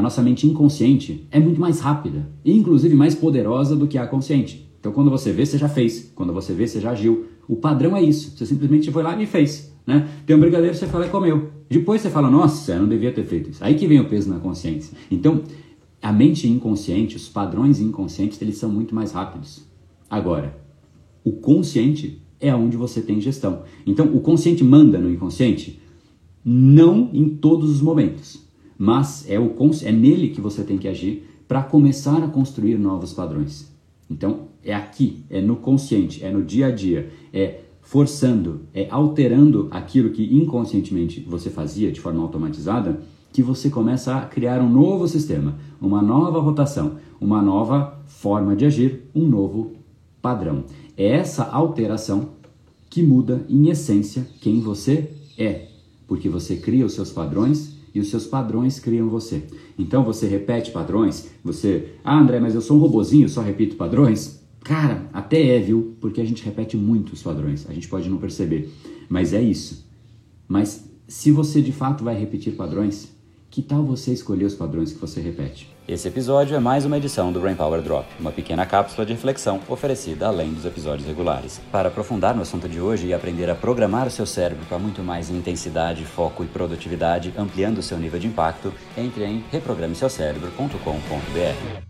a nossa mente inconsciente é muito mais rápida e inclusive mais poderosa do que a consciente. Então quando você vê, você já fez. Quando você vê, você já agiu. O padrão é isso. Você simplesmente foi lá e fez. Né? Tem um brigadeiro, você fala e comeu. Depois você fala, nossa, eu não devia ter feito isso. Aí que vem o peso na consciência. Então, a mente inconsciente, os padrões inconscientes, eles são muito mais rápidos. Agora, o consciente é onde você tem gestão. Então, o consciente manda no inconsciente? Não em todos os momentos, mas é, o, é nele que você tem que agir para começar a construir novos padrões. Então, é aqui, é no consciente, é no dia a dia, é forçando, é alterando aquilo que inconscientemente você fazia de forma automatizada, que você começa a criar um novo sistema, uma nova rotação, uma nova forma de agir, um novo padrão. É essa alteração que muda, em essência, quem você é, porque você cria os seus padrões e os seus padrões criam você. Então você repete padrões, você, ah André, mas eu sou um robozinho, só repito padrões. Cara, até é, viu? Porque a gente repete muito os padrões, a gente pode não perceber, mas é isso. Mas se você de fato vai repetir padrões, que tal você escolher os padrões que você repete? Esse episódio é mais uma edição do Brain Power Drop, uma pequena cápsula de reflexão oferecida além dos episódios regulares. Para aprofundar no assunto de hoje e aprender a programar o seu cérebro para muito mais intensidade, foco e produtividade, ampliando o seu nível de impacto, entre em reprogrameseucerebro.com.br.